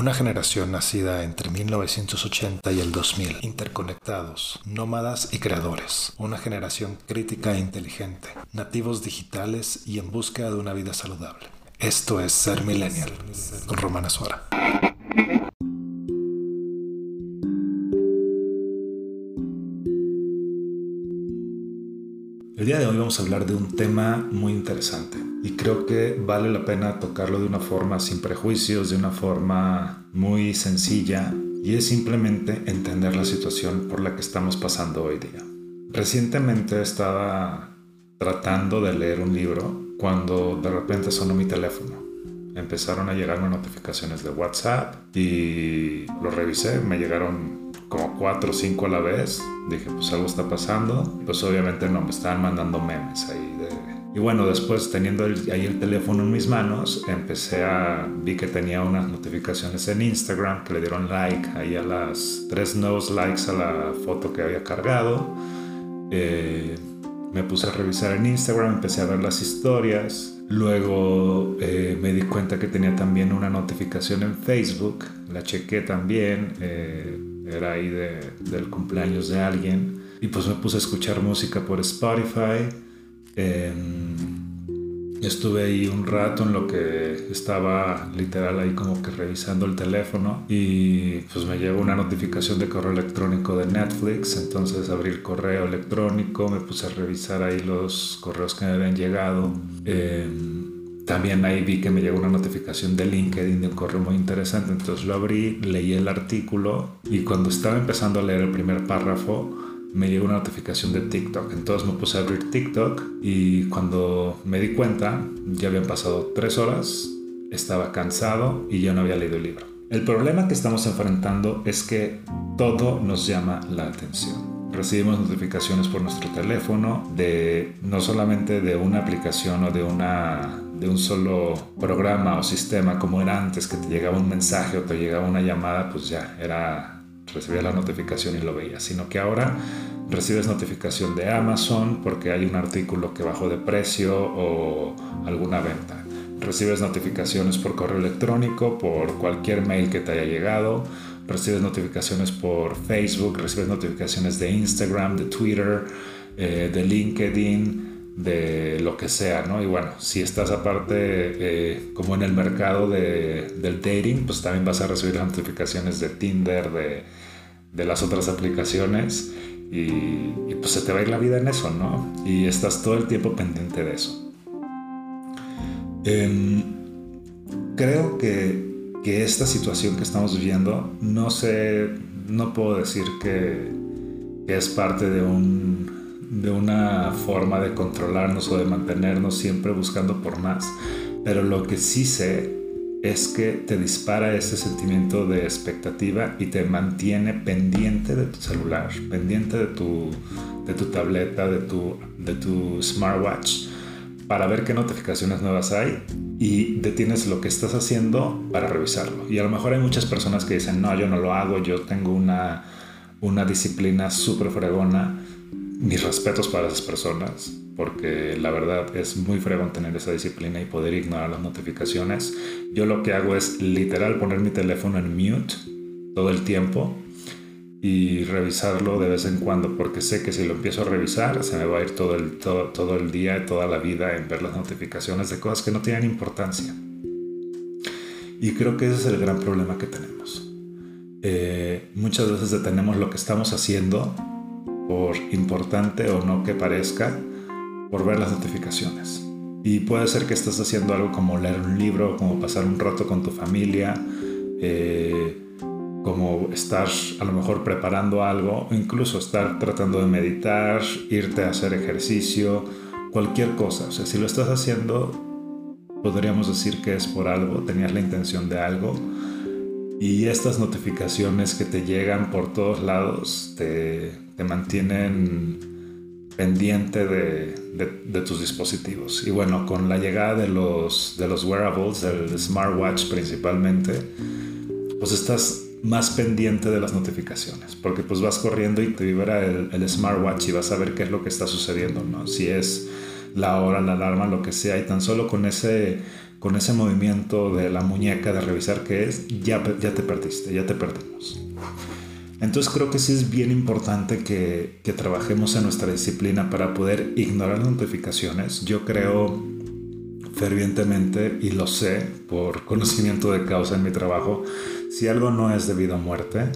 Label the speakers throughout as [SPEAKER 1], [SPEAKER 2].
[SPEAKER 1] Una generación nacida entre 1980 y el 2000, interconectados, nómadas y creadores. Una generación crítica e inteligente, nativos digitales y en búsqueda de una vida saludable. Esto es Ser Millennial, con Romana Suara. El día de hoy vamos a hablar de un tema muy interesante y creo que vale la pena tocarlo de una forma sin prejuicios, de una forma muy sencilla y es simplemente entender la situación por la que estamos pasando hoy día. Recientemente estaba tratando de leer un libro cuando de repente sonó mi teléfono. Empezaron a llegarme notificaciones de WhatsApp y lo revisé, me llegaron como cuatro o cinco a la vez. Dije, pues algo está pasando. Pues obviamente no, me estaban mandando memes ahí. Y bueno, después teniendo ahí el teléfono en mis manos, empecé a... Vi que tenía unas notificaciones en Instagram que le dieron like ahí a las tres nuevos likes a la foto que había cargado. Eh, me puse a revisar en Instagram, empecé a ver las historias. Luego eh, me di cuenta que tenía también una notificación en Facebook. La chequé también. Eh, era ahí del cumpleaños de alguien. Y pues me puse a escuchar música por Spotify. Em, estuve ahí un rato en lo que estaba literal ahí como que revisando el teléfono y pues me llegó una notificación de correo electrónico de Netflix, entonces abrí el correo electrónico, me puse a revisar ahí los correos que me habían llegado. Eh, también ahí vi que me llegó una notificación de LinkedIn de un correo muy interesante, entonces lo abrí, leí el artículo y cuando estaba empezando a leer el primer párrafo me llegó una notificación de TikTok. Entonces me puse a abrir TikTok y cuando me di cuenta ya habían pasado tres horas, estaba cansado y ya no había leído el libro. El problema que estamos enfrentando es que todo nos llama la atención. Recibimos notificaciones por nuestro teléfono de no solamente de una aplicación o de una de un solo programa o sistema como era antes, que te llegaba un mensaje o te llegaba una llamada, pues ya era, recibía la notificación y lo veía, sino que ahora recibes notificación de Amazon porque hay un artículo que bajó de precio o alguna venta. Recibes notificaciones por correo electrónico, por cualquier mail que te haya llegado. Recibes notificaciones por Facebook, recibes notificaciones de Instagram, de Twitter, eh, de LinkedIn, de lo que sea, ¿no? Y bueno, si estás aparte eh, como en el mercado de, del dating, pues también vas a recibir notificaciones de Tinder, de, de las otras aplicaciones y, pues se te va a ir la vida en eso, ¿no? Y estás todo el tiempo pendiente de eso. Em, creo que, que, esta situación que estamos viviendo, no sé, no puedo decir que, que es parte de un de una forma de controlarnos o de mantenernos siempre buscando por más. Pero lo que sí sé es que te dispara ese sentimiento de expectativa y te mantiene pendiente de tu celular, pendiente de tu, de tu tableta, de tu, de tu smartwatch, para ver qué notificaciones nuevas hay y detienes lo que estás haciendo para revisarlo. Y a lo mejor hay muchas personas que dicen, no, yo no lo hago, yo tengo una, una disciplina súper fregona mis respetos para esas personas, porque la verdad es muy fregón tener esa disciplina y poder ignorar las notificaciones. Yo lo que hago es literal poner mi teléfono en mute todo el tiempo y revisarlo de vez en cuando, porque sé que si lo empiezo a revisar se me va a ir todo el, todo, todo el día, toda la vida en ver las notificaciones de cosas que no tienen importancia. Y creo que ese es el gran problema que tenemos. Eh, muchas veces detenemos lo que estamos haciendo por importante o no que parezca, por ver las notificaciones. Y puede ser que estés haciendo algo como leer un libro, como pasar un rato con tu familia, eh, como estar a lo mejor preparando algo, incluso estar tratando de meditar, irte a hacer ejercicio, cualquier cosa. O sea, si lo estás haciendo, podríamos decir que es por algo, tenías la intención de algo. Y estas notificaciones que te llegan por todos lados te, te mantienen pendiente de, de, tus dispositivos. Y bueno, con la llegada de los, de los wearables, del smartwatch principalmente, pues estás más pendiente de las notificaciones, porque pues vas corriendo y te vibra el, el, smartwatch y vas a ver qué es lo que está sucediendo, ¿no? Si es la hora, la alarma, lo que sea, y tan solo con ese con ese movimiento de la muñeca de revisar qué es, ya, ya te perdiste, ya te perdimos. Entonces creo que sí es bien importante que, que trabajemos en nuestra disciplina para poder ignorar notificaciones. Yo creo fervientemente y lo sé por conocimiento de causa en mi trabajo, si algo no es debido a muerte,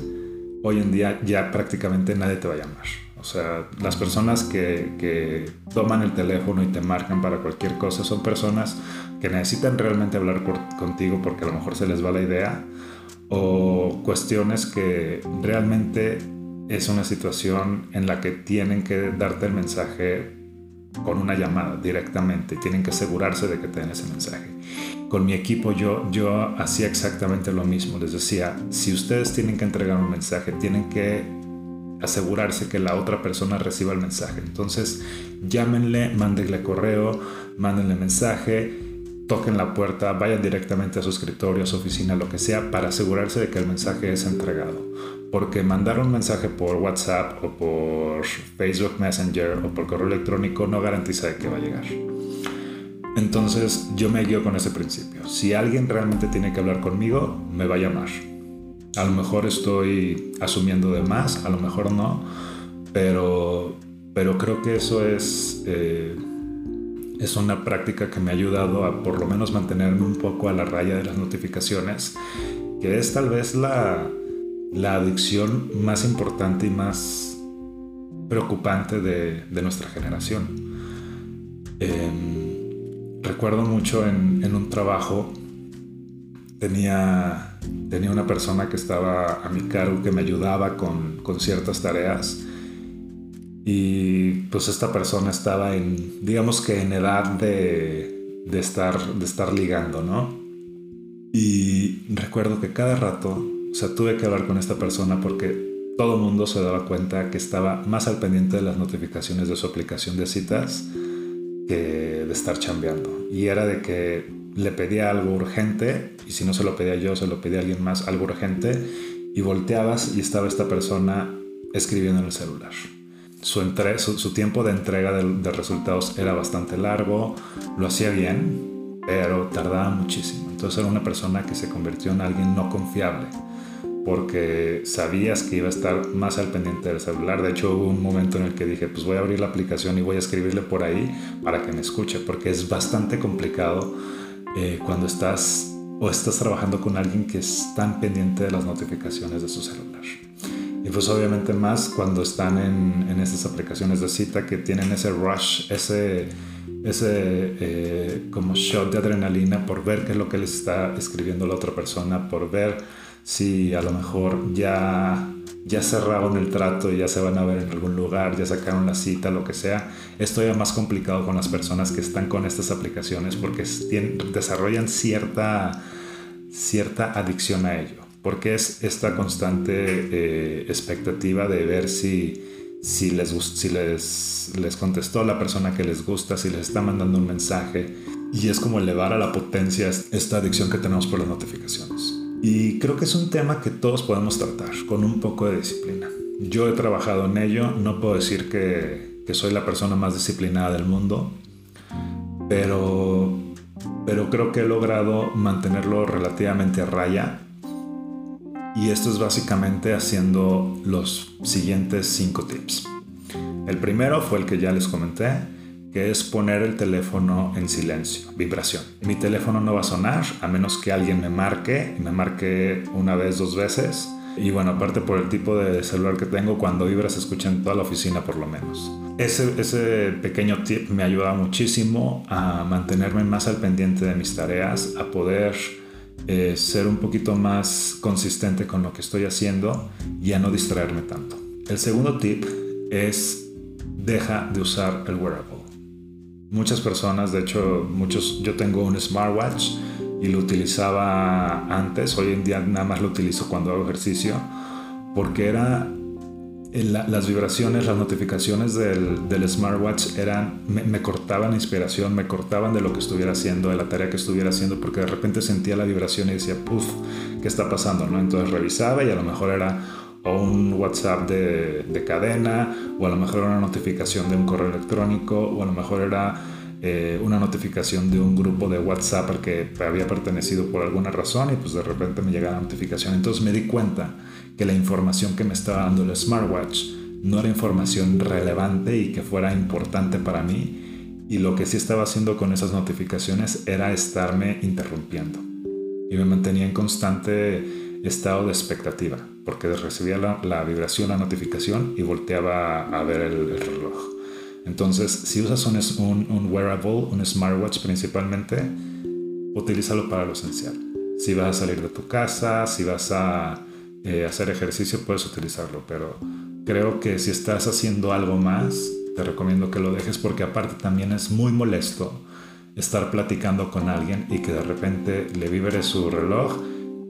[SPEAKER 1] hoy en día ya prácticamente nadie te va a llamar. O sea, las personas que, que, toman el teléfono y te marcan para cualquier cosa son personas que necesitan realmente hablar contigo porque a lo mejor se les va la idea o cuestiones que realmente es una situación en la que tienen que darte el mensaje con una llamada directamente. Tienen que asegurarse de que te den ese mensaje. Con mi equipo yo, yo hacía exactamente lo mismo. Les decía, si ustedes tienen que entregar un mensaje, tienen que asegurarse que la otra persona reciba el mensaje. Entonces, llámenle, mándenle correo, mándenle mensaje, toquen la puerta, vayan directamente a su escritorio, a su oficina, lo que sea, para asegurarse de que el mensaje es entregado. Porque mandar un mensaje por WhatsApp o por Facebook Messenger o por correo electrónico no garantiza de que va a llegar. Entonces yo me guío con ese principio. Si alguien realmente tiene que hablar conmigo, me va a llamar. A lo mejor estoy asumiendo de más, a lo mejor no, pero, pero creo que eso es... Eh, es una práctica que me ha ayudado a por lo menos mantenerme un poco a la raya de las notificaciones, que es tal vez la, la adicción más importante y más preocupante de, de nuestra generación. Em, recuerdo mucho en, en, un trabajo, tenía, tenía una persona que estaba a mi cargo que me ayudaba con, con ciertas tareas y pues esta persona estaba en, digamos que en edad de, de, estar, de estar ligando, ¿no? Y recuerdo que cada rato, o sea, tuve que hablar con esta persona porque todo el mundo se daba cuenta que estaba más al pendiente de las notificaciones de su aplicación de citas que de estar chambeando. Y era de que le pedía algo urgente y si no se lo pedía yo, se lo pedía alguien más, algo urgente, y volteabas y estaba esta persona escribiendo en el celular su, su, tiempo de entrega de, resultados era bastante largo, lo hacía bien, pero tardaba muchísimo. Entonces era una persona que se convirtió en alguien no confiable, porque sabías que iba a estar más al pendiente del celular. De hecho, hubo un momento en el que dije, pues voy a abrir la aplicación y voy a escribirle por ahí para que me escuche, porque es bastante complicado eh, cuando estás o estás trabajando con alguien que es tan pendiente de las notificaciones de su celular. Y pues obviamente más cuando están en, en estas aplicaciones de cita que tienen ese rush, ese, ese eh, como shot de adrenalina por ver qué es lo que les está escribiendo la otra persona, por ver si a lo mejor ya, ya cerraron el trato y ya se van a ver en algún lugar, ya sacaron la cita, lo que sea. Esto ya más complicado con las personas que están con estas aplicaciones porque desarrollan cierta, cierta adicción a ello porque es esta constante eh, expectativa de ver si, si, les, si les, les contestó la persona que les gusta, si les está mandando un mensaje. Y es como elevar a la potencia esta adicción que tenemos por las notificaciones. Y creo que es un tema que todos podemos tratar con un poco de disciplina. Yo he trabajado en ello, no puedo decir que, que soy la persona más disciplinada del mundo, pero, pero creo que he logrado mantenerlo relativamente a raya y esto es básicamente haciendo los siguientes cinco tips. El primero fue el que ya les comenté, que es poner el teléfono en silencio, vibración. Mi teléfono no va a sonar a menos que alguien me marque, me marque una vez, dos veces. Y bueno, aparte por el tipo de celular que tengo, cuando vibra se escucha en toda la oficina por lo menos. Ese, ese pequeño tip me ayuda muchísimo a mantenerme más al pendiente de mis tareas, a poder eh, ser un poquito más consistente con lo que estoy haciendo y a no distraerme tanto. El segundo tip es deja de usar el wearable. Muchas personas, de hecho, muchos, yo tengo un smartwatch y lo utilizaba antes, hoy en día nada más lo utilizo cuando hago ejercicio, porque era las vibraciones, las notificaciones del, smartwatch eran, me, cortaban la inspiración, me cortaban de lo que estuviera haciendo, de la tarea que estuviera haciendo, porque de repente sentía la vibración y decía, puff, ¿qué está pasando? ¿no? Entonces revisaba y a lo mejor era o un WhatsApp de, de, cadena, o a lo mejor era una notificación de un correo electrónico, o a lo mejor era eh, una notificación de un grupo de WhatsApp al que había pertenecido por alguna razón y pues de repente me llega la notificación. Entonces me di cuenta que la información que me estaba dando el smartwatch no era información relevante y que fuera importante para mí. Y lo que sí estaba haciendo con esas notificaciones era estarme interrumpiendo. Y me mantenía en constante estado de expectativa, porque recibía la, vibración, la notificación y volteaba a ver el reloj. Entonces, si usas un, wearable, un smartwatch principalmente, utilízalo para lo esencial. Si vas a salir de tu casa, si vas a eh, hacer ejercicio, puedes utilizarlo, pero creo que si estás haciendo algo más, te recomiendo que lo dejes porque aparte también es muy molesto estar platicando con alguien y que de repente le vibre su reloj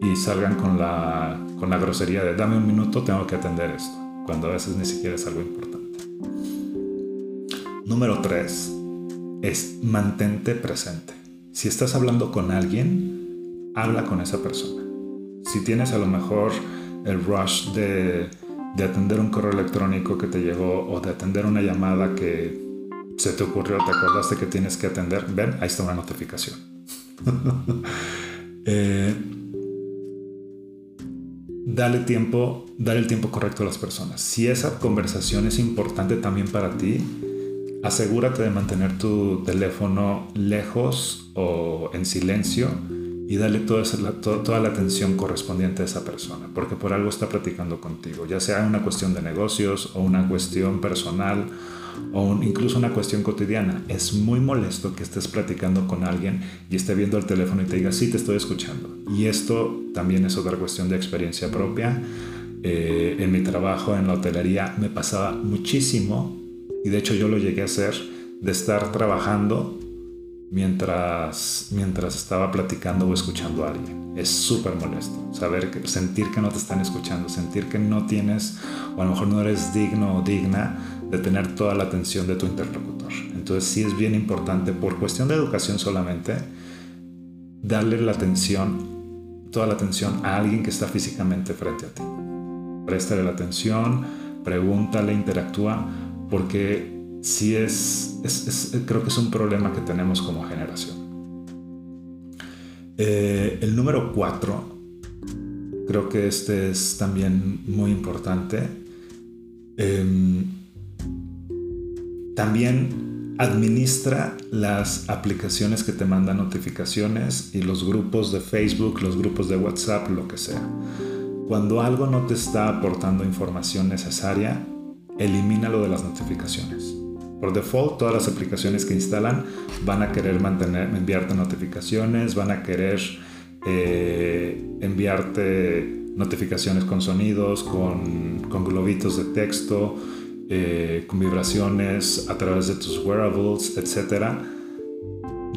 [SPEAKER 1] y salgan con la, con la grosería de dame un minuto, tengo que atender esto, cuando a veces ni siquiera es algo importante. Número 3 es mantente presente. Si estás hablando con alguien, habla con esa persona. Si tienes a lo mejor el rush de, de atender un correo electrónico que te llegó o de atender una llamada que se te ocurrió, te acordaste que tienes que atender, ven, ahí está una notificación. Eh, dale tiempo, dale el tiempo correcto a las personas. Si esa conversación es importante también para ti, asegúrate de mantener tu teléfono lejos o en silencio y dale toda, toda la atención correspondiente a esa persona, porque por algo está platicando contigo, ya sea una cuestión de negocios o una cuestión personal o incluso una cuestión cotidiana. Es muy molesto que estés platicando con alguien y esté viendo el teléfono y te diga, sí, te estoy escuchando. Y esto también es otra cuestión de experiencia propia. Eh, en mi trabajo en la hotelería me pasaba muchísimo y de hecho yo lo llegué a hacer de estar trabajando mientras, mientras estaba platicando o escuchando a alguien. Es súper molesto saber que, sentir que no te están escuchando, sentir que no tienes o a lo mejor no eres digno o digna de tener toda la atención de tu interlocutor. Entonces sí es bien importante por cuestión de educación solamente darle la atención, toda la atención a alguien que está físicamente frente a ti. Préstale la atención, pregúntale, interactúa porque sí es, creo que es un problema que tenemos como generación. Eh, el número cuatro, creo que este es también muy importante. Em, también administra las aplicaciones que te mandan notificaciones y los grupos de Facebook, los grupos de WhatsApp, lo que sea. Cuando algo no te está aportando información necesaria, elimínalo de las notificaciones. Por default, todas las aplicaciones que instalan van a querer mantener, enviarte notificaciones, van a querer eh, enviarte notificaciones con sonidos, con, con globitos de texto, eh, con vibraciones a través de tus wearables, etcétera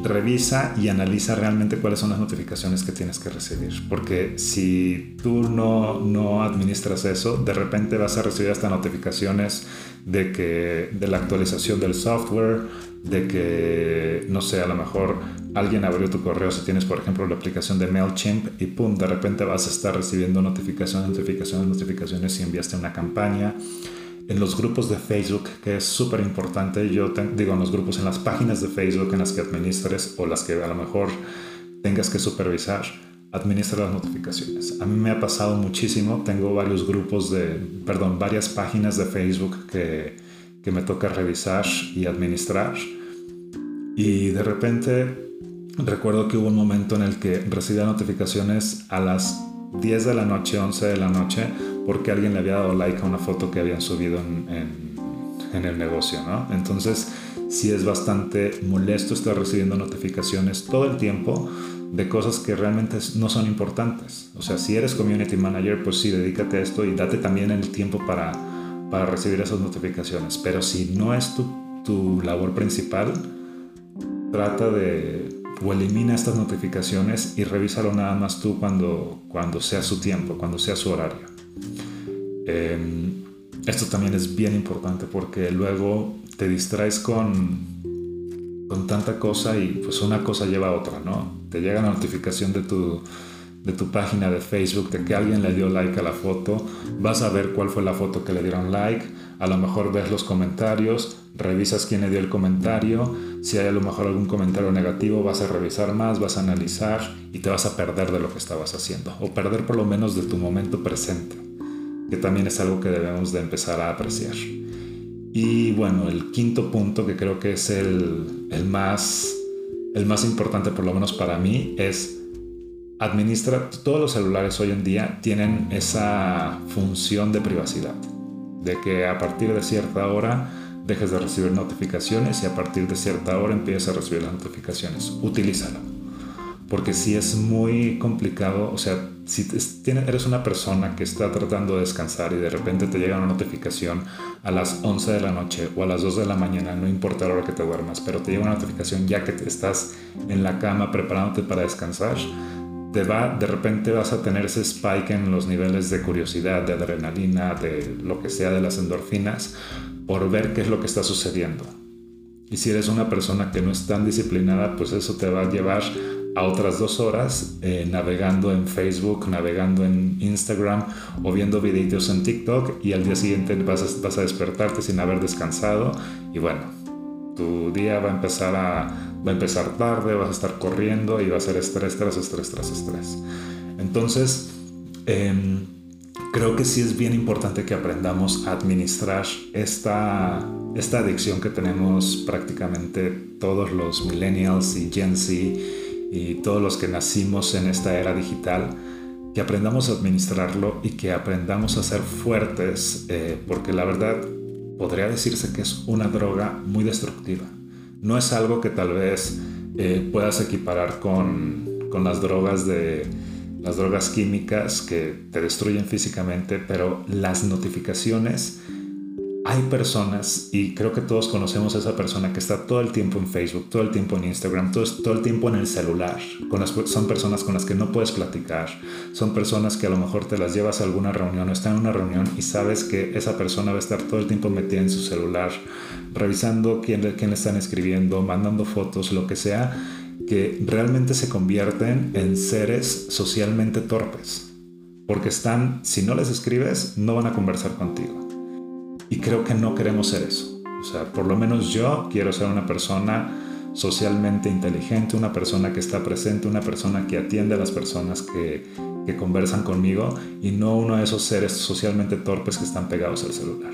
[SPEAKER 1] revisa y analiza realmente cuáles son las notificaciones que tienes que recibir. Porque si tú no, no administras eso, de repente vas a recibir hasta notificaciones de que de la actualización del software, de que, no sé, a lo mejor alguien abrió tu correo si tienes, por ejemplo, la aplicación de MailChimp y pum, de repente vas a estar recibiendo notificaciones, notificaciones, notificaciones si enviaste una campaña en los grupos de Facebook, que es súper importante, yo digo en los grupos, en las páginas de Facebook en las que administres o las que a lo mejor tengas que supervisar, administra las notificaciones. A mí me ha pasado muchísimo, tengo varios grupos de, perdón, varias páginas de Facebook que, que me toca revisar y administrar. Y de repente recuerdo que hubo un momento en el que recibía notificaciones a las 10 de la noche, 11 de la noche, porque alguien le había dado like a una foto que habían subido en, en, el negocio, ¿no? Entonces, sí es bastante molesto estar recibiendo notificaciones todo el tiempo de cosas que realmente no son importantes. O sea, si eres community manager, pues sí, dedícate a esto y date también el tiempo para, para recibir esas notificaciones. Pero si no es tu, tu labor principal, trata de o elimina estas notificaciones y revísalo nada más tú cuando, cuando sea su tiempo, cuando sea su horario. Em, esto también es bien importante porque luego te distraes con, con tanta cosa y pues una cosa lleva a otra, ¿no? Te llega la notificación de tu, de tu página de Facebook, de que alguien le dio like a la foto, vas a ver cuál fue la foto que le dieron like, a lo mejor ves los comentarios, revisas quién le dio el comentario, si hay a lo mejor algún comentario negativo, vas a revisar más, vas a analizar y te vas a perder de lo que estabas haciendo, o perder por lo menos de tu momento presente, que también es algo que debemos de empezar a apreciar. Y bueno, el quinto punto que creo que es el, el más, el más importante, por lo menos para mí, es administra, todos los celulares hoy en día tienen esa función de privacidad, de que a partir de cierta hora dejes de recibir notificaciones y a partir de cierta hora empieces a recibir las notificaciones. Utilízalo. Porque si es muy complicado, o sea, si eres una persona que está tratando de descansar y de repente te llega una notificación a las 11 de la noche o a las 2 de la mañana, no importa la hora que te duermas, pero te llega una notificación ya que estás en la cama preparándote para descansar, te va, de repente vas a tener ese spike en los niveles de curiosidad, de adrenalina, de lo que sea de las endorfinas, por ver qué es lo que está sucediendo. Y si eres una persona que no es tan disciplinada, pues eso te va a llevar a otras dos horas eh, navegando en Facebook, navegando en Instagram o viendo videitos en TikTok y al día siguiente vas a, vas a despertarte sin haber descansado y bueno, tu día va a empezar a va a empezar tarde, vas a estar corriendo y va a ser estrés tras estrés tras estrés. Entonces, em, creo que sí es bien importante que aprendamos a administrar esta, esta adicción que tenemos prácticamente todos los millennials y Gen Z y todos los que nacimos en esta era digital, que aprendamos a administrarlo y que aprendamos a ser fuertes, eh, porque la verdad podría decirse que es una droga muy destructiva. No es algo que tal vez eh, puedas equiparar con, con, las drogas de las drogas químicas que te destruyen físicamente, pero las notificaciones hay personas, y creo que todos conocemos a esa persona que está todo el tiempo en Facebook, todo el tiempo en Instagram, todo, el tiempo en el celular. Son personas con las que no puedes platicar. Son personas que a lo mejor te las llevas a alguna reunión o están en una reunión y sabes que esa persona va a estar todo el tiempo metida en su celular, revisando quién, quién le están escribiendo, mandando fotos, lo que sea, que realmente se convierten en seres socialmente torpes. Porque están, si no les escribes, no van a conversar contigo y creo que no queremos ser eso. O sea, por lo menos yo quiero ser una persona socialmente inteligente, una persona que está presente, una persona que atiende a las personas que, que conversan conmigo y no uno de esos seres socialmente torpes que están pegados al celular.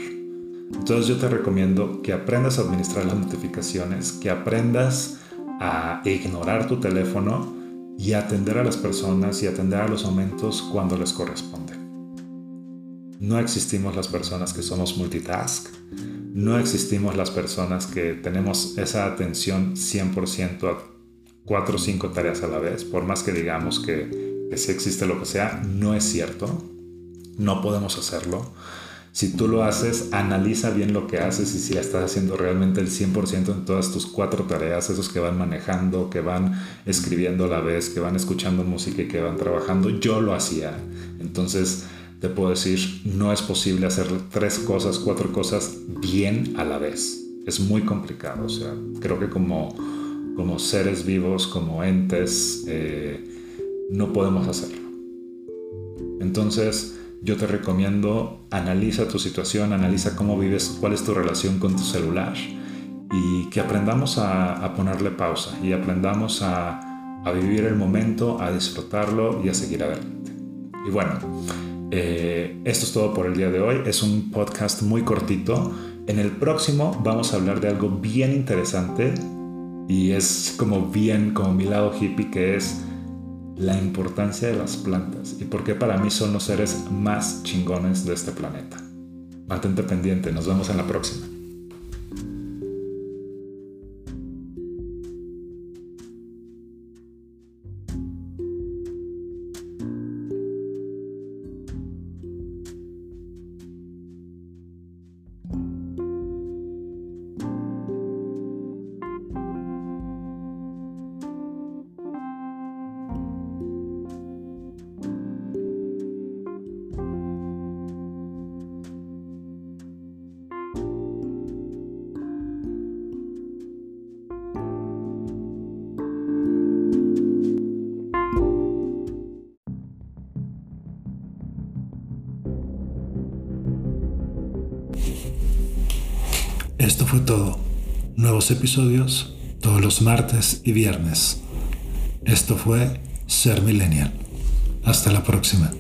[SPEAKER 1] Entonces yo te recomiendo que aprendas a administrar las notificaciones, que aprendas a ignorar tu teléfono y atender a las personas y atender a los momentos cuando les corresponde. No existimos las personas que somos multitask. No existimos las personas que tenemos esa atención 100% a cuatro o cinco tareas a la vez. Por más que digamos que, que sí existe lo que sea, no es cierto. No podemos hacerlo. Si tú lo haces, analiza bien lo que haces y si estás haciendo realmente el 100% en todas tus cuatro tareas, esos que van manejando, que van escribiendo a la vez, que van escuchando música y que van trabajando. Yo lo hacía. Entonces, te puedo decir, no es posible hacer tres cosas, cuatro cosas bien a la vez. Es muy complicado. O sea, creo que como, como seres vivos, como entes, eh, no podemos hacerlo. Entonces, yo te recomiendo, analiza tu situación, analiza cómo vives, cuál es tu relación con tu celular y que aprendamos a, ponerle pausa y aprendamos a, a vivir el momento, a disfrutarlo y a seguir adelante. Y bueno, eh, esto es todo por el día de hoy. Es un podcast muy cortito. En el próximo vamos a hablar de algo bien interesante y es como bien, como mi lado hippie, que es la importancia de las plantas y por qué para mí son los seres más chingones de este planeta. Mantente pendiente, nos vemos en la próxima. Esto fue todo. Nuevos episodios todos los martes y viernes. Esto fue Ser Millennial. Hasta la próxima.